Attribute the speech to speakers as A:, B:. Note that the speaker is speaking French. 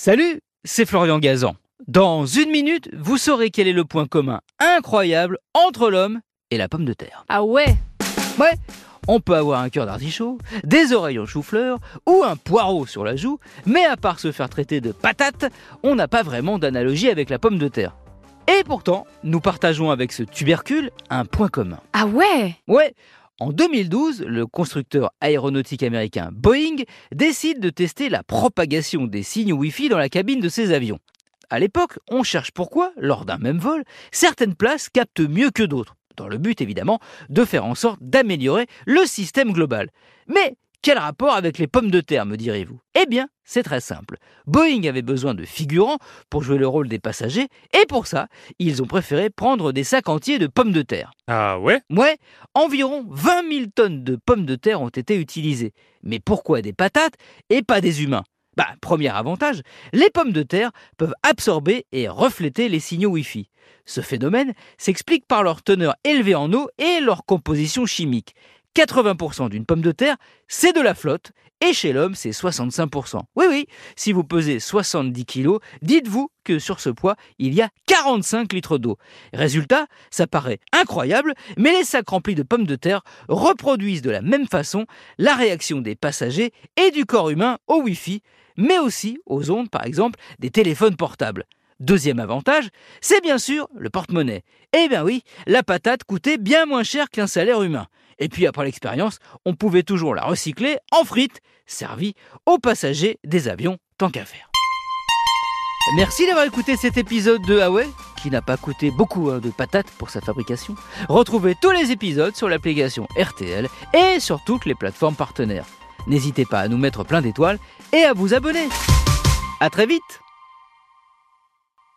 A: Salut, c'est Florian Gazan. Dans une minute, vous saurez quel est le point commun incroyable entre l'homme et la pomme de terre.
B: Ah ouais
A: Ouais, on peut avoir un cœur d'artichaut, des oreilles en chou-fleur ou un poireau sur la joue, mais à part se faire traiter de patate, on n'a pas vraiment d'analogie avec la pomme de terre. Et pourtant, nous partageons avec ce tubercule un point commun.
B: Ah ouais
A: Ouais, en 2012, le constructeur aéronautique américain Boeing décide de tester la propagation des signes Wi-Fi dans la cabine de ses avions. À l'époque, on cherche pourquoi, lors d'un même vol, certaines places captent mieux que d'autres, dans le but évidemment de faire en sorte d'améliorer le système global. Mais quel rapport avec les pommes de terre, me direz-vous? Eh bien, c'est très simple. Boeing avait besoin de figurants pour jouer le rôle des passagers, et pour ça, ils ont préféré prendre des sacs entiers de pommes de terre.
C: Ah ouais?
A: Ouais, environ 20 000 tonnes de pommes de terre ont été utilisées. Mais pourquoi des patates et pas des humains? Bah, premier avantage, les pommes de terre peuvent absorber et refléter les signaux Wi-Fi. Ce phénomène s'explique par leur teneur élevée en eau et leur composition chimique. 80% d'une pomme de terre, c'est de la flotte, et chez l'homme, c'est 65%. Oui, oui, si vous pesez 70 kg, dites-vous que sur ce poids, il y a 45 litres d'eau. Résultat, ça paraît incroyable, mais les sacs remplis de pommes de terre reproduisent de la même façon la réaction des passagers et du corps humain au Wi-Fi, mais aussi aux ondes, par exemple, des téléphones portables. Deuxième avantage, c'est bien sûr le porte-monnaie. Eh bien oui, la patate coûtait bien moins cher qu'un salaire humain. Et puis après l'expérience, on pouvait toujours la recycler en frites, servies aux passagers des avions tant qu'à faire. Merci d'avoir écouté cet épisode de Huawei, qui n'a pas coûté beaucoup hein, de patates pour sa fabrication. Retrouvez tous les épisodes sur l'application RTL et sur toutes les plateformes partenaires. N'hésitez pas à nous mettre plein d'étoiles et à vous abonner. A très vite